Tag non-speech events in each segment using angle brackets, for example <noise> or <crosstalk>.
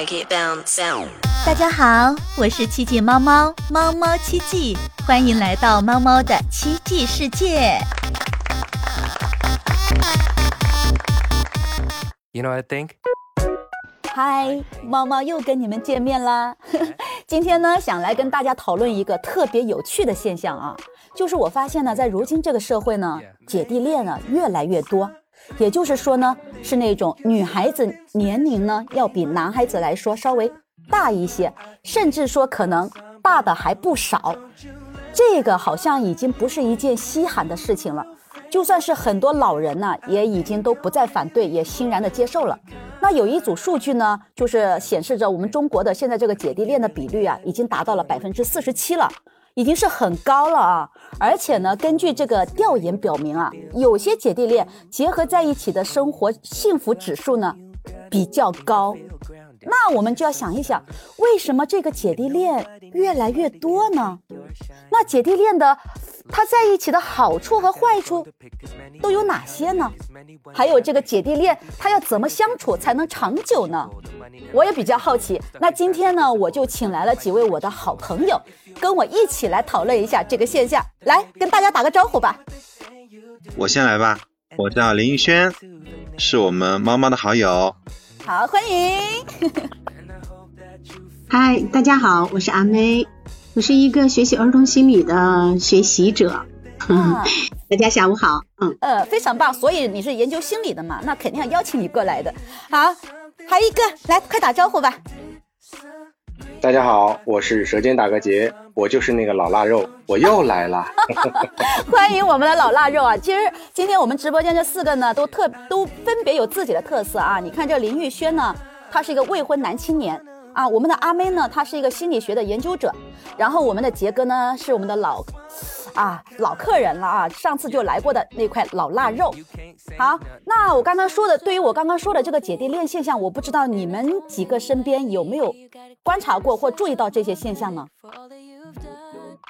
like it bounce. 大家好，我是七季猫猫猫猫七季，欢迎来到猫猫的七季世界。You know what I think? 嗨，猫猫又跟你们见面啦！<laughs> 今天呢，想来跟大家讨论一个特别有趣的现象啊，就是我发现呢，在如今这个社会呢，姐弟恋呢越来越多，也就是说呢，是那种女孩子年龄呢要比男孩子来说稍微大一些，甚至说可能大的还不少。这个好像已经不是一件稀罕的事情了，就算是很多老人呢，也已经都不再反对，也欣然的接受了。那有一组数据呢，就是显示着我们中国的现在这个姐弟恋的比率啊，已经达到了百分之四十七了，已经是很高了啊。而且呢，根据这个调研表明啊，有些姐弟恋结合在一起的生活幸福指数呢比较高。那我们就要想一想，为什么这个姐弟恋越来越多呢？那姐弟恋的它在一起的好处和坏处都有哪些呢？还有这个姐弟恋他要怎么相处才能长久呢？我也比较好奇。那今天呢，我就请来了几位我的好朋友，跟我一起来讨论一下这个现象。来，跟大家打个招呼吧。我先来吧，我叫林逸轩，是我们猫猫的好友。好，欢迎。<laughs> 嗨，大家好，我是阿妹，我是一个学习儿童心理的学习者。啊 <laughs> 大家下午好，嗯，呃，非常棒。所以你是研究心理的嘛？那肯定要邀请你过来的。好，还有一个，来，快打招呼吧。大家好，我是舌尖打个结，我就是那个老腊肉，我又来了。<laughs> <laughs> 欢迎我们的老腊肉啊！其实今天我们直播间这四个呢，都特都分别有自己的特色啊。你看这林玉轩呢，他是一个未婚男青年啊；我们的阿妹呢，她是一个心理学的研究者；然后我们的杰哥呢，是我们的老啊老客人了啊，上次就来过的那块老腊肉。好，那我刚刚说的，对于我刚刚说的这个姐弟恋现象，我不知道你们几个身边有没有观察过或注意到这些现象呢？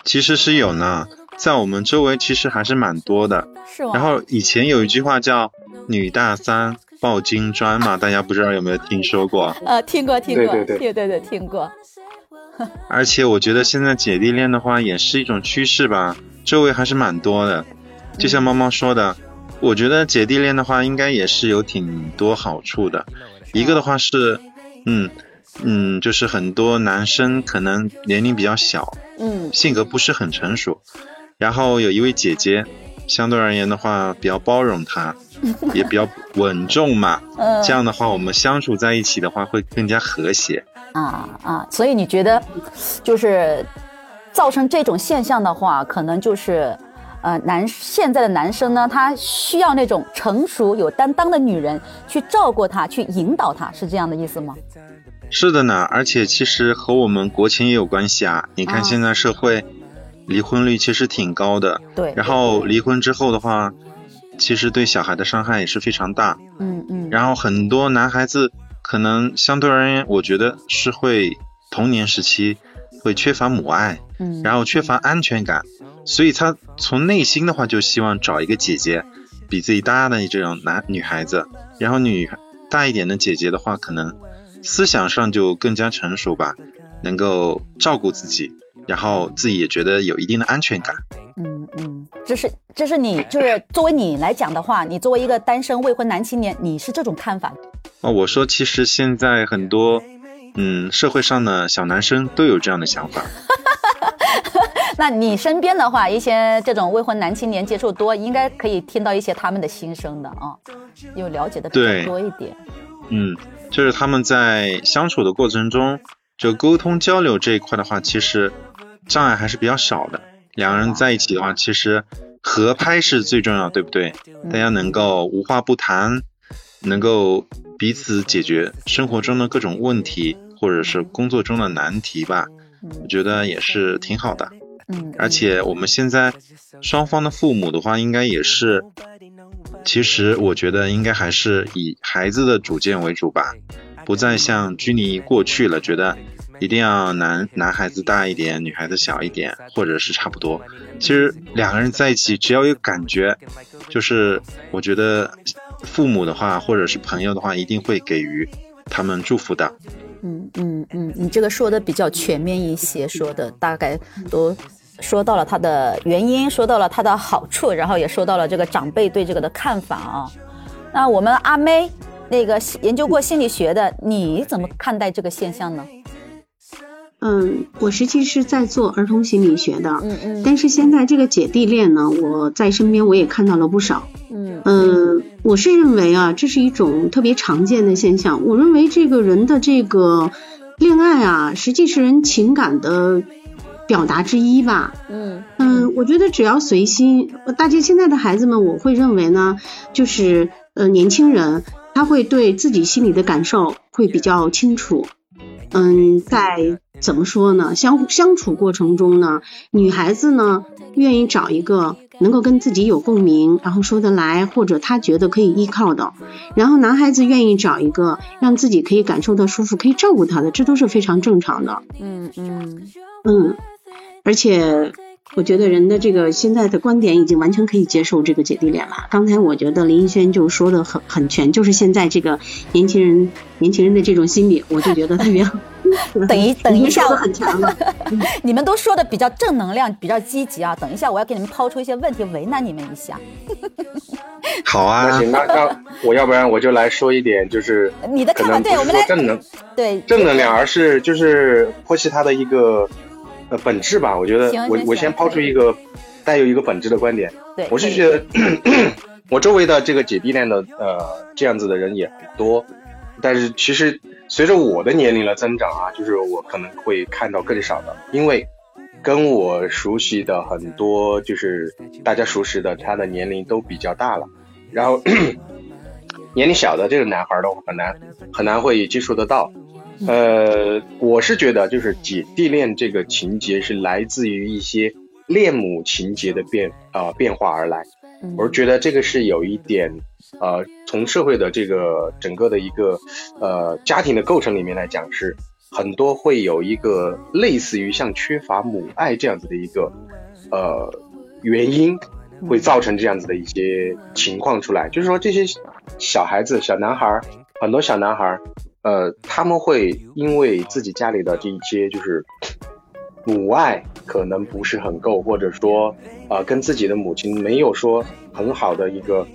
其实是有呢，在我们周围其实还是蛮多的。是吗？然后以前有一句话叫“女大三抱金砖”嘛，大家不知道有没有听说过？呃，听过，听过，对对对对对听过。<laughs> 而且我觉得现在姐弟恋的话也是一种趋势吧，周围还是蛮多的。就像猫猫说的，我觉得姐弟恋的话应该也是有挺多好处的。一个的话是，嗯嗯，就是很多男生可能年龄比较小，嗯性格不是很成熟，然后有一位姐姐，相对而言的话比较包容他，<laughs> 也比较稳重嘛。嗯这样的话，我们相处在一起的话会更加和谐。啊啊，所以你觉得就是造成这种现象的话，可能就是呃男现在的男生呢，他需要那种成熟有担当的女人去照顾他，去引导他，是这样的意思吗？是的呢，而且其实和我们国情也有关系啊。你啊看现在社会离婚率其实挺高的，对，然后离婚之后的话，其实对小孩的伤害也是非常大。嗯嗯，然后很多男孩子可能相对而言，我觉得是会童年时期会缺乏母爱，嗯，然后缺乏安全感，所以他从内心的话就希望找一个姐姐比自己大的这种男女孩子，然后女大一点的姐姐的话，可能思想上就更加成熟吧，能够照顾自己，然后自己也觉得有一定的安全感。嗯嗯，这是这是你就是作为你来讲的话，你作为一个单身未婚男青年，你是这种看法？哦，我说其实现在很多嗯社会上的小男生都有这样的想法。<laughs> 那你身边的话，一些这种未婚男青年接触多，应该可以听到一些他们的心声的啊，有了解的比较多一点。嗯，就是他们在相处的过程中，就沟通交流这一块的话，其实障碍还是比较少的。两个人在一起的话，其实合拍是最重要，对不对？大家能够无话不谈，能够彼此解决生活中的各种问题，或者是工作中的难题吧。我觉得也是挺好的。嗯，而且我们现在双方的父母的话，应该也是，其实我觉得应该还是以孩子的主见为主吧，不再像拘泥于过去了，觉得一定要男男孩子大一点，女孩子小一点，或者是差不多。其实两个人在一起，只要有感觉，就是我觉得父母的话，或者是朋友的话，一定会给予他们祝福的。嗯嗯嗯，你这个说的比较全面一些，说的大概都说到了它的原因，说到了它的好处，然后也说到了这个长辈对这个的看法啊。那我们阿妹那个研究过心理学的，你怎么看待这个现象呢？嗯，我实际是在做儿童心理学的，嗯嗯但是现在这个姐弟恋呢，我在身边我也看到了不少。嗯嗯，我是认为啊，这是一种特别常见的现象。我认为这个人的这个恋爱啊，实际是人情感的表达之一吧。嗯嗯，我觉得只要随心，呃大家现在的孩子们，我会认为呢，就是呃年轻人他会对自己心里的感受会比较清楚。嗯，在怎么说呢？相相处过程中呢，女孩子呢愿意找一个能够跟自己有共鸣，然后说得来，或者她觉得可以依靠的。然后男孩子愿意找一个让自己可以感受到舒服、可以照顾他的，这都是非常正常的。嗯嗯嗯，而且我觉得人的这个现在的观点已经完全可以接受这个姐弟恋了。刚才我觉得林一轩就说的很很全，就是现在这个年轻人年轻人的这种心理，我就觉得特别好。<laughs> 等一等一下很强了。<laughs> 你们都说的比较正能量，比较积极啊。等一下，我要给你们抛出一些问题，为难你们一下。好啊那啊，行，那那我要不然我就来说一点，就是 <laughs> 你的看法，可能不对我们来说正能对正能量，而是就是剖析它的一个呃本质吧。我觉得我我先抛出一个带有一个本质的观点，对，我是觉得 <clears throat> 我周围的这个姐弟恋的呃这样子的人也很多，但是其实随着我的年龄的增长啊，就是我可能会看到更少的，因为跟我熟悉的很多就是大家熟识的，他的年龄都比较大了，然后年龄小的这个男孩儿的话，很难很难会接触得到。呃，我是觉得就是姐弟恋这个情节是来自于一些恋母情节的变啊、变化而来。我是觉得这个是有一点，呃，从社会的这个整个的一个呃家庭的构成里面来讲，是很多会有一个类似于像缺乏母爱这样子的一个呃原因，会造成这样子的一些情况出来。就是说这些小孩子、小男孩，很多小男孩，呃，他们会因为自己家里的这一些就是母爱可能不是很够，或者说呃跟自己的母亲没有说很好的一个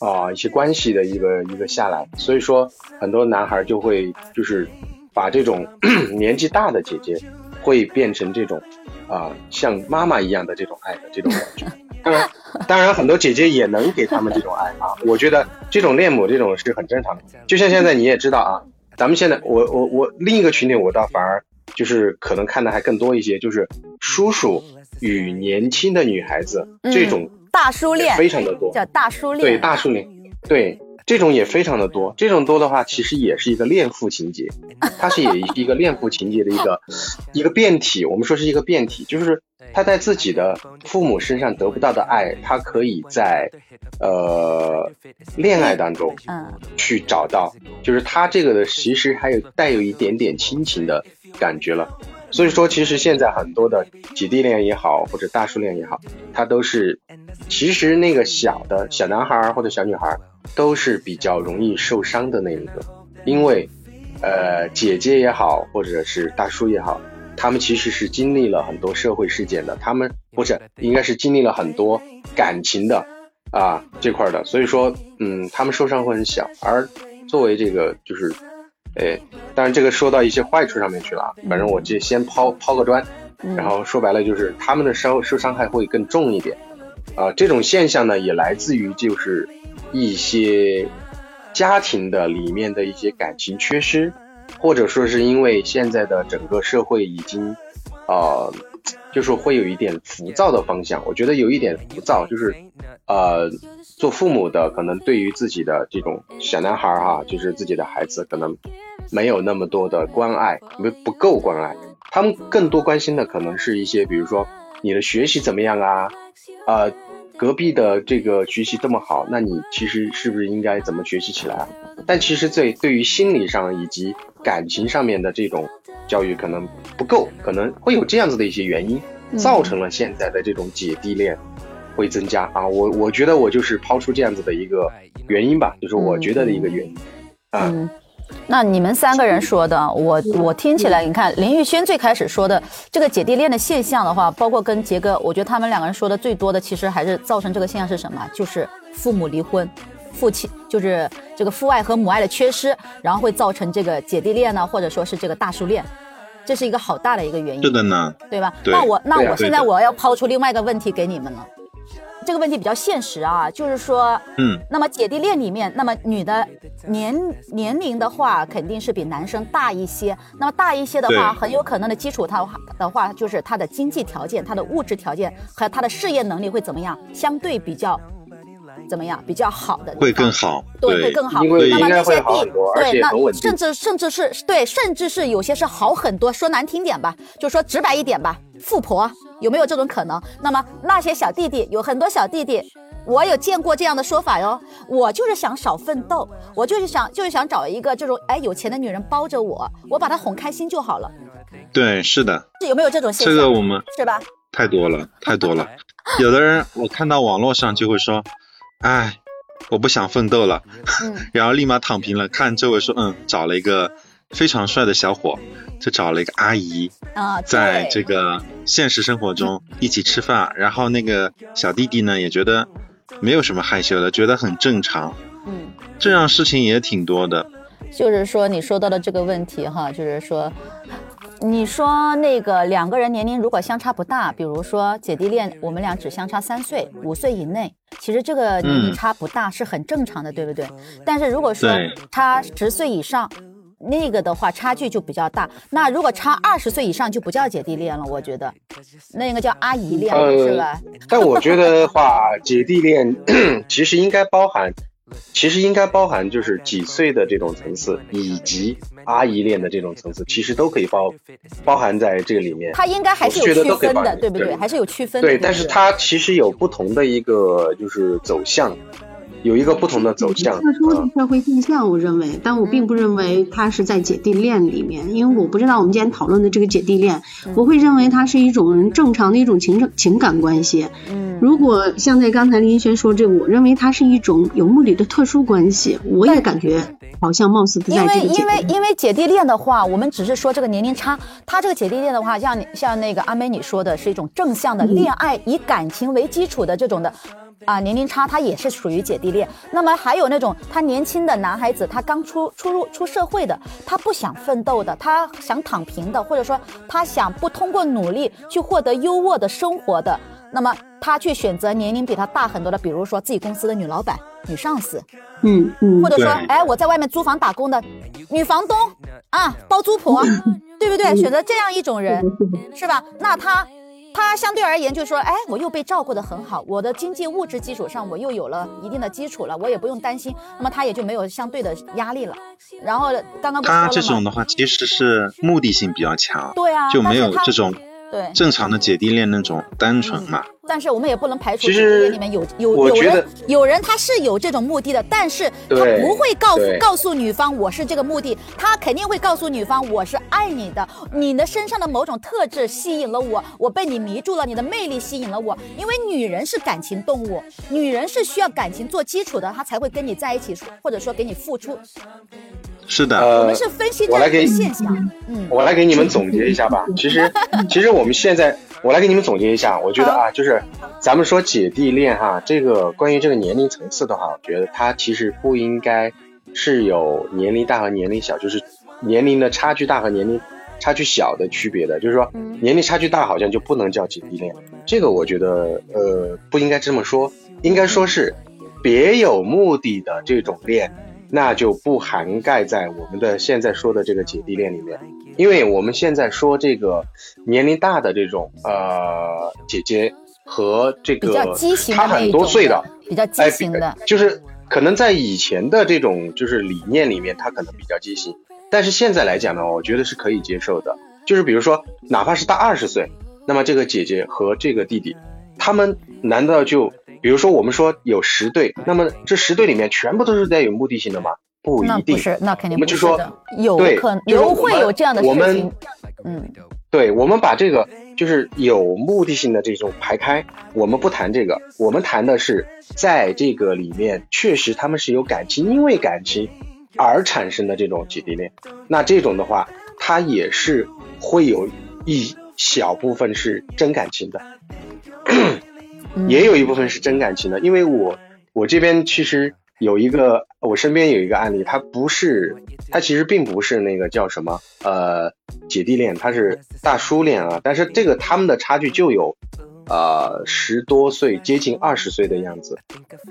啊、一些关系的一个一个下来，所以说很多男孩就会就是把这种 <clears throat> 年纪大的姐姐会变成这种啊、像妈妈一样的这种爱的这种感觉。<laughs> 当然，当然很多姐姐也能给他们这种爱啊，我觉得这种恋母这种是很正常的。就像现在你也知道啊，咱们现在我我我另一个群体我倒反而就是可能看的还更多一些，就是叔叔与年轻的女孩子、嗯这种大叔恋非常的多，叫大叔恋，对大叔恋，对这种也非常的多。这种多的话，其实也是一个恋父情节，它是也是一个恋父情节的一个一个变体。我们说是一个变体，就是他在自己的父母身上得不到的爱，他可以在呃恋爱当中嗯去找到，就是他这个的其实还有带有一点点亲情的感觉了。所以说，其实现在很多的姐弟恋也好，或者大叔恋也好，他都是其实那个小的小男孩或者小女孩都是比较容易受伤的那一个，因为呃姐姐也好，或者是大叔也好，他们其实是经历了很多社会事件的，他们不是应该是经历了很多感情的啊这块儿的，所以说嗯，他们受伤会很小，而作为这个就是。哎，当然这个说到一些坏处上面去了啊，反正我就先抛抛个砖，嗯。然后说白了就是他们的受受伤害会更重一点，啊、这种现象呢也来自于就是一些家庭的里面的一些感情缺失，或者说是因为现在的整个社会已经，呃，就是会有一点浮躁的方向，我觉得有一点浮躁，就是呃，做父母的可能对于自己的这种小男孩儿哈，就是自己的孩子可能没有那么多的关爱，没不够关爱。他们更多关心的可能是一些，比如说你的学习怎么样啊，呃，隔壁的这个学习这么好，那你其实是不是应该怎么学习起来啊？但其实对对于心理上以及感情上面的这种教育可能不够，可能会有这样子的一些原因，造成了现在的这种姐弟恋会增加啊。我我觉得我就是抛出这样子的一个原因吧，就是我觉得的一个原因啊。嗯，那你们三个人说的，我我听起来，你看林玉轩最开始说的这个姐弟恋的现象的话，包括跟杰哥，我觉得他们两个人说的最多的，其实还是造成这个现象是什么？就是父母离婚，父亲就是这个父爱和母爱的缺失，然后会造成这个姐弟恋呢，或者说是这个大叔恋，这是一个好大的一个原因。是的呢，对吧？对那我那我现在我要抛出另外一个问题给你们了，这个问题比较现实啊，就是说，嗯，那么姐弟恋里面，那么女的年年龄的话，肯定是比男生大一些。那么大一些的话，很有可能的基础它的话，就是他的经济条件、他的物质条件和他的事业能力会怎么样？相对比较怎么样？比较好的会更好。对，会更好。那么那些地好很多，而对，那甚至甚至是对，甚至是有些是好很多。说难听点吧，就说直白一点吧，富婆有没有这种可能？那么那些小弟弟，有很多小弟弟。我有见过这样的说法哟，我就是想少奋斗，我就是想就是想找一个这种哎有钱的女人包着我，我把她哄开心就好了，对，是的，是有没有这种现这象？个我们是吧？太多了，太多了。有的人我看到网络上就会说，哎，我不想奋斗了，嗯 <laughs> 然后立马躺平了。看周围说，嗯，找了一个非常帅的小伙，就找了一个阿姨，啊，在这个现实生活中一起吃饭，然后那个小弟弟呢也觉得没有什么害羞的，觉得很正常。嗯。这样事情也挺多的。就是说你说到的这个问题哈，就是说，你说那个两个人年龄如果相差不大，比如说姐弟恋，我们俩只相差三岁、五岁以内，其实这个年龄嗯差不大是很正常的，对不对？但是如果说对差十岁以上。那个的话差距就比较大，那如果差二十岁以上就不叫姐弟恋了，我觉得，那个叫阿姨恋了，呃是吧？<laughs> 但我觉得话，姐弟恋 <clears throat> 其实应该包含，其实应该包含就是几岁的这种层次，以及阿姨恋的这种层次，其实都可以包包含在这个里面。它应该还是有我觉得区分的，都可以放进对不对？对还是有区分的。对，但是它其实有不同的一个就是走向，有一个不同的走向。特殊的嗯社会现象，我认为，但我并不认为它是在姐弟恋里面，因为我不知道我们今天讨论的这个姐弟恋，我会认为它是一种正常的一种情情感关系。嗯，如果像在刚才林轩说这个，我认为它是一种有目的的特殊关系，我也感觉好像貌似不因为在这个姐因为弟恋。因为姐弟恋的话，我们只是说这个年龄差，他这个姐弟恋的话，像你像那个阿美你说的是一种正向的恋爱，以感情为基础的这种的。啊，年龄差他也是属于姐弟恋。那么还有那种他年轻的男孩子，他刚出出入出社会的，他不想奋斗的，他想躺平的，或者说他想不通过努力去获得优渥的生活的，那么他去选择年龄比他大很多的，比如说自己公司的女老板、女上司，嗯嗯或，者说对，哎，我在外面租房打工的女房东啊，包租婆，对不对？选择这样一种人，是吧？那他。他相对而言就是说，哎，我又被照顾得很好，我的经济物质基础上我又有了一定的基础了，我也不用担心，那么他也就没有相对的压力了。然后刚刚他？这种的话，其实是目的性比较强，对啊，就没有这种对，正常的姐弟恋那种单纯嘛。但是我们也不能排除其实里面有有有人我觉得有人他是有这种目的的，但是他不会告诉告诉女方我是这个目的，他肯定会告诉女方我是爱你的，你的身上的某种特质吸引了我，我被你迷住了，你的魅力吸引了我，因为女人是感情动物，女人是需要感情做基础的，她才会跟你在一起，或者说给你付出。是的，我呃们，是分析这样一我来给个现象，嗯，我来给你们总结一下吧。其实，其实我们现在，我来给你们总结一下。我觉得啊，<laughs> 就是咱们说姐弟恋哈，这个关于这个年龄层次的话，我觉得它其实不应该是有年龄大和年龄小，就是年龄的差距大和年龄差距小的区别的。就是说，年龄差距大好像就不能叫姐弟恋，这个我觉得呃不应该这么说，应该说是别有目的的这种恋。那就不涵盖在我们的现在说的这个姐弟恋里面，因为我们现在说这个年龄大的这种呃姐姐和这个较畸形的她很多岁的，比较畸哎，形的，就是可能在以前的这种就是理念里面，他可能比较畸形，但是现在来讲呢，我觉得是可以接受的。就是比如说，哪怕是大二十岁，那么这个姐姐和这个弟弟，他们难道就比如说我们说有十对，那么这十对里面全部都是带有目的性的吗？不一定。那不是，那肯定我们就说有对可能就是会们有这样的我们事情，嗯。对，我们把这个就是有目的性的这种排开，我们不谈这个，我们谈的是在这个里面确实他们是有感情，因为感情而产生的这种姐弟恋。那这种的话，它也是会有一小部分是真感情的，也有一部分是真感情的。因为我我这边其实有一个，我身边有一个案例，他不是，他其实并不是那个叫什么呃姐弟恋，他是大叔恋啊。但是这个他们的差距就有。呃，十多岁，接近二十岁的样子，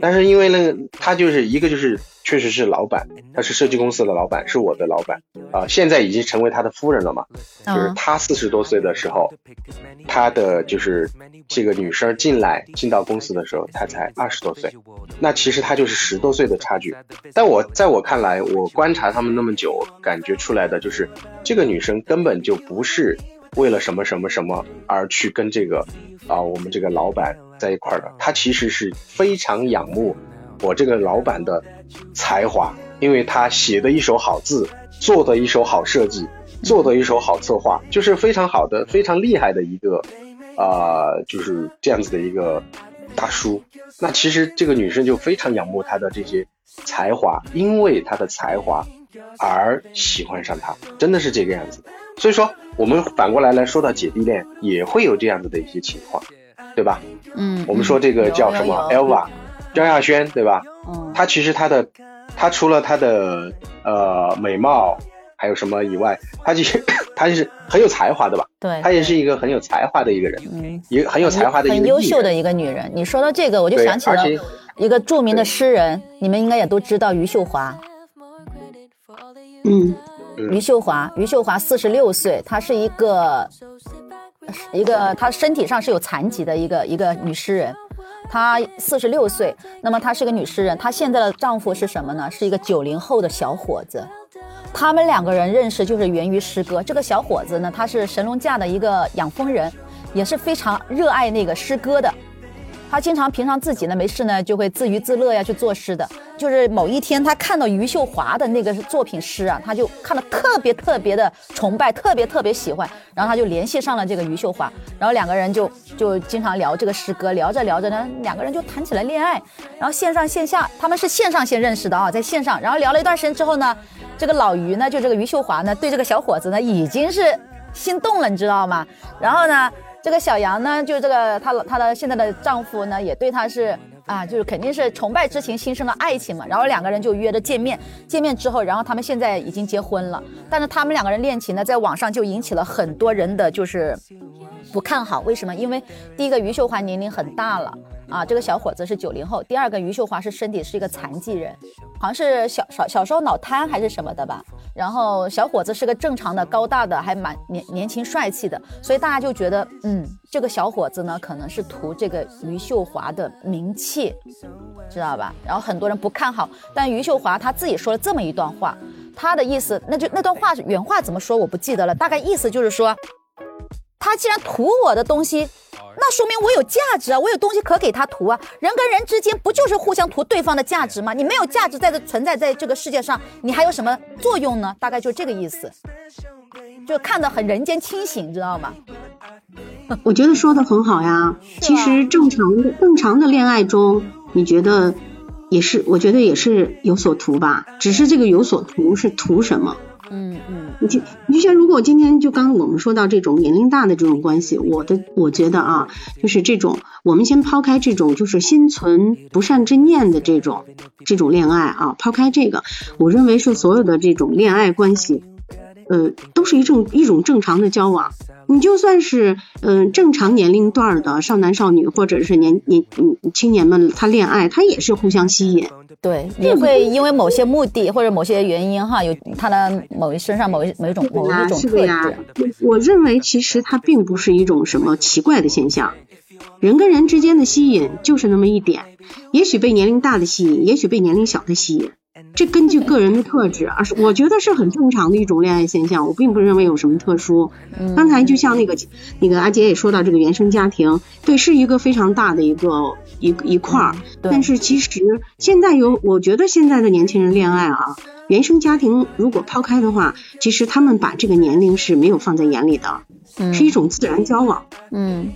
但是因为那个他就是一个就是确实是老板，他是设计公司的老板，是我的老板啊，现在已经成为他的夫人了嘛。就是他四十多岁的时候，他的就是这个女生进来进到公司的时候，他才二十多岁，那其实他就是十多岁的差距。但我在我看来，我观察他们那么久，感觉出来的就是这个女生根本就不是。为了什么什么什么而去跟这个啊，我们这个老板在一块儿的，他其实是非常仰慕我这个老板的才华，因为他写的一手好字，做的一手好设计，做的一手好策划，就是非常好的、非常厉害的一个啊，就是这样子的一个大叔。那其实这个女生就非常仰慕他的这些才华，因为他的才华而喜欢上他，真的是这个样子的。所以说。我们反过来来说到姐弟恋，也会有这样子的一些情况，对吧？嗯，我们说这个叫什么？Elva，张亚轩，对吧？嗯，他其实他的，他除了他的呃美貌还有什么以外，他其实 <coughs> 他是很有才华的吧？对，他也是一个很有才华的一个人，嗯，也很有才华的一个很优秀的一个女人。你说到这个，我就想起了一个著名的诗人，你们应该也都知道余秀华。嗯。余秀华，余秀华四十六岁，她是一个一个她身体上是有残疾的一个一个女诗人，她四十六岁，那么她是个女诗人，她现在的丈夫是什么呢？是一个九零后的小伙子，他们两个人认识就是源于诗歌。这个小伙子呢，他是神农架的一个养蜂人，也是非常热爱那个诗歌的。他经常平常自己呢没事呢就会自娱自乐呀去作诗的，就是某一天他看到余秀华的那个作品诗啊，他就看了特别特别的崇拜，特别特别喜欢，然后他就联系上了这个余秀华，然后两个人就就经常聊这个诗歌，聊着聊着呢，两个人就谈起了恋爱，然后线上线下他们是线上先认识的啊，在线上，然后聊了一段时间之后呢，这个老余呢就这个余秀华呢对这个小伙子呢已经是心动了，你知道吗？然后呢。这个小杨呢，就是这个她她的现在的丈夫呢，也对她是啊，就是肯定是崇拜之情，心生了爱情嘛。然后两个人就约着见面，见面之后，然后他们现在已经结婚了。但是他们两个人恋情呢，在网上就引起了很多人的就是不看好。为什么？因为第一个余秀华年龄很大了。啊，这个小伙子是九零后。第二个，余秀华是身体是一个残疾人，好像是小小小时候脑瘫还是什么的吧。然后小伙子是个正常的、高大的，还蛮年年轻帅气的，所以大家就觉得，嗯，这个小伙子呢，可能是图这个余秀华的名气，知道吧？然后很多人不看好，但余秀华他自己说了这么一段话，他的意思，那就那段话原话怎么说我不记得了，大概意思就是说，他既然图我的东西。那说明我有价值啊，我有东西可给他图啊。人跟人之间不就是互相图对方的价值吗？你没有价值在这存在在这个世界上，你还有什么作用呢？大概就这个意思，就看得很人间清醒，知道吗？<laughs> 我觉得说的很好呀。其实正常的正常的恋爱中，你觉得也是，我觉得也是有所图吧。只是这个有所图是图什么？嗯嗯，你就你就像如果今天就刚我们说到这种年龄大的这种关系，我的我觉得啊，就是这种我们先抛开这种就是心存不善之念的这种这种恋爱啊，抛开这个，我认为是所有的这种恋爱关系，呃，都是一种一种正常的交往。你就算是嗯正常年龄段的少男少女或者是年年嗯青年们，他恋爱他也是互相吸引。对，也会因为某些目的或者某些原因哈，有他的某一身上某一某一种某一种特质。我认为其实它并不是一种什么奇怪的现象，人跟人之间的吸引就是那么一点，也许被年龄大的吸引，也许被年龄小的吸引。这根据个人的特质，而是我觉得是很正常的一种恋爱现象，我并不认为有什么特殊。刚才就像那个那个阿杰也说到这个原生家庭，对，是一个非常大的一个一一块儿。但是其实现在有，我觉得现在的年轻人恋爱啊，原生家庭如果抛开的话，其实他们把这个年龄是没有放在眼里的，是一种自然交往。嗯，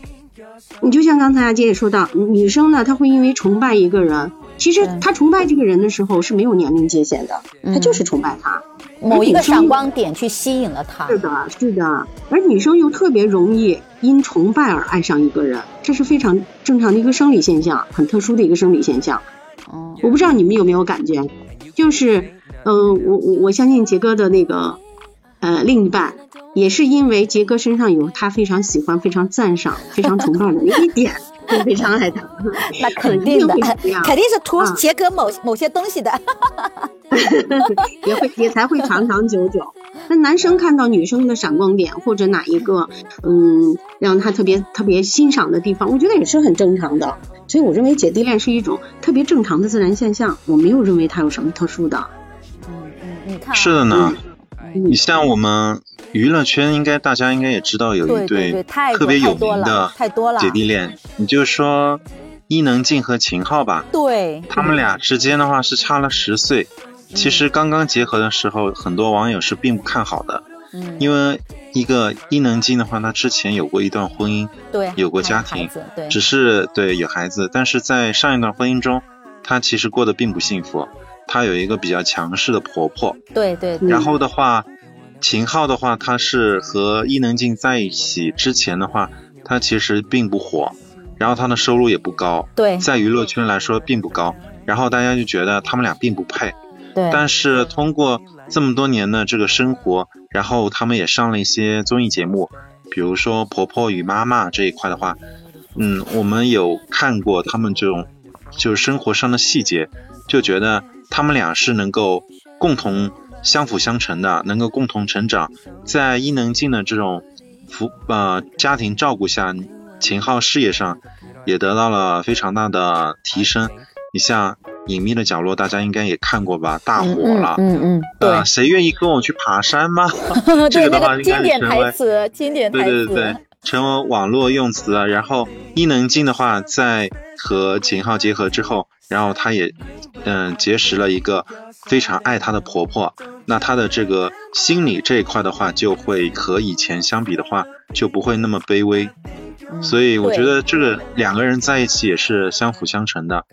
你就像刚才阿杰也说到，女生呢，她会因为崇拜一个人。其实他崇拜这个人的时候是没有年龄界限的，他就是崇拜他。某一个闪光点去吸引了他。是的，是的。而女生又特别容易因崇拜而爱上一个人，这是非常正常的一个生理现象，很特殊的一个生理现象。哦。我不知道你们有没有感觉，就是，嗯，我我我相信杰哥的那个，呃，另一半也是因为杰哥身上有他非常喜欢、非常赞赏、非常崇拜的那一点。非常爱他，<laughs> 那肯定的，肯定 <laughs> 是图杰哥某某些东西的，<laughs> 也会也才会长长久久。那男生看到女生的闪光点或者哪一个嗯让他特别特别欣赏的地方，我觉得也是很正常的。所以我认为姐弟恋是一种特别正常的自然现象，我没有认为它有什么特殊的。嗯嗯，你看，是的呢。你像我们娱乐圈，应该大家应该也知道有一对特别有名的姐弟恋，你就说伊能静和秦昊吧。对，他们俩之间的话是差了十岁。其实刚刚结合的时候，很多网友是并不看好的。嗯。因为一个伊能静的话，她之前有过一段婚姻，对，有过家庭，对，只是对有孩子，但是在上一段婚姻中，她其实过得并不幸福。她有一个比较强势的婆婆，对对。然后的话，秦昊的话，他是和伊能静在一起之前的话，他其实并不火，然后他的收入也不高，对，在娱乐圈来说并不高。然后大家就觉得他们俩并不配，对。但是通过这么多年的这个生活，然后他们也上了一些综艺节目，比如说《婆婆与妈妈》这一块的话，嗯，我们有看过他们这种就是生活上的细节，就觉得。他们俩是能够共同相辅相成的，能够共同成长。在伊能静的这种扶呃家庭照顾下，秦昊事业上也得到了非常大的提升。你像《隐秘的角落》，大家应该也看过吧？大火了。嗯嗯。<laughs> 对。谁愿意跟我去爬山吗？这个的话应该经典台词，经典台词。对对对，成为网络用词了。然后伊能静的话，在和秦昊结合之后。然后他也，嗯，结识了一个非常爱她的婆婆，那她的这个心理这一块的话，就会和以前相比的话，就不会那么卑微。所以我觉得这个两个人在一起也是相辅相成的。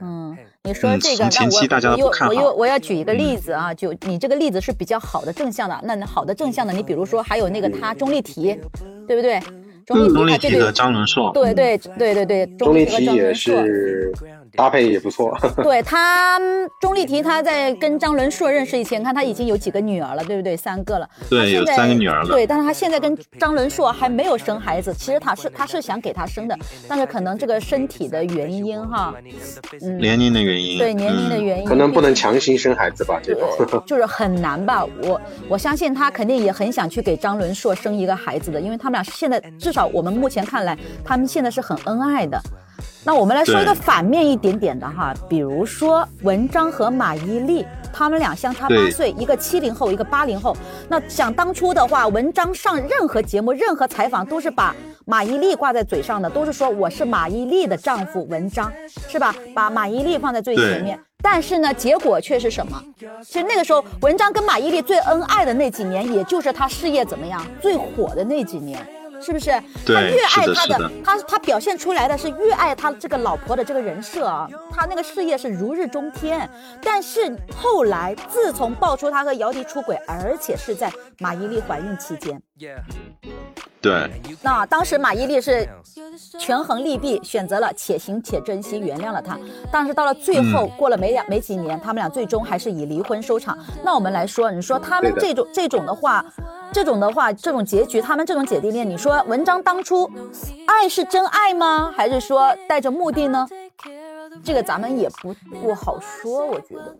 嗯，你说这个，前期大家都不看好。我又我要举一个例子啊，就你这个例子是比较好的正向的。那好的正向的，你比如说还有那个他钟丽缇，对不对？钟丽缇和张伦硕。对对对对对，钟丽缇也是。搭配也不错。对他，钟丽缇，她在跟张伦硕认识以前，看她已经有几个女儿了，对不对？三个了。对，有三个女儿了。对，但是她现在跟张伦硕还没有生孩子。其实她是她是想给他生的，但是可能这个身体的原因哈，嗯，年龄的原因。对，年龄的原因。可能不能强行生孩子吧，这个。就是很难吧？我我相信她肯定也很想去给张伦硕生一个孩子的，因为他们俩现在至少我们目前看来，他们现在是很恩爱的。那我们来说一个反面一点点的哈，比如说文章和马伊琍，他们俩相差八岁，一个七零后，一个八零后。那想当初的话，文章上任何节目、任何采访都是把马伊琍挂在嘴上的，都是说我是马伊琍的丈夫文章，是吧？把马伊琍放在最前面。但是呢，结果却是什么？其实那个时候，文章跟马伊琍最恩爱的那几年，也就是他事业怎么样最火的那几年。是不是？他越爱他的，他他表现出来的是越爱他这个老婆的这个人设啊，他那个事业是如日中天。但是后来，自从爆出他和姚笛出轨，而且是在马伊琍怀孕期间。对，那当时马伊琍是权衡利弊，选择了且行且珍惜，原谅了他。但是到了最后，过了没两没几年，他们俩最终还是以离婚收场。那我们来说，你说他们这种这种的话，这种的话，这种结局，他们这种姐弟恋，你说文章当初爱是真爱吗？还是说带着目的呢？这个咱们也不不好说，我觉得。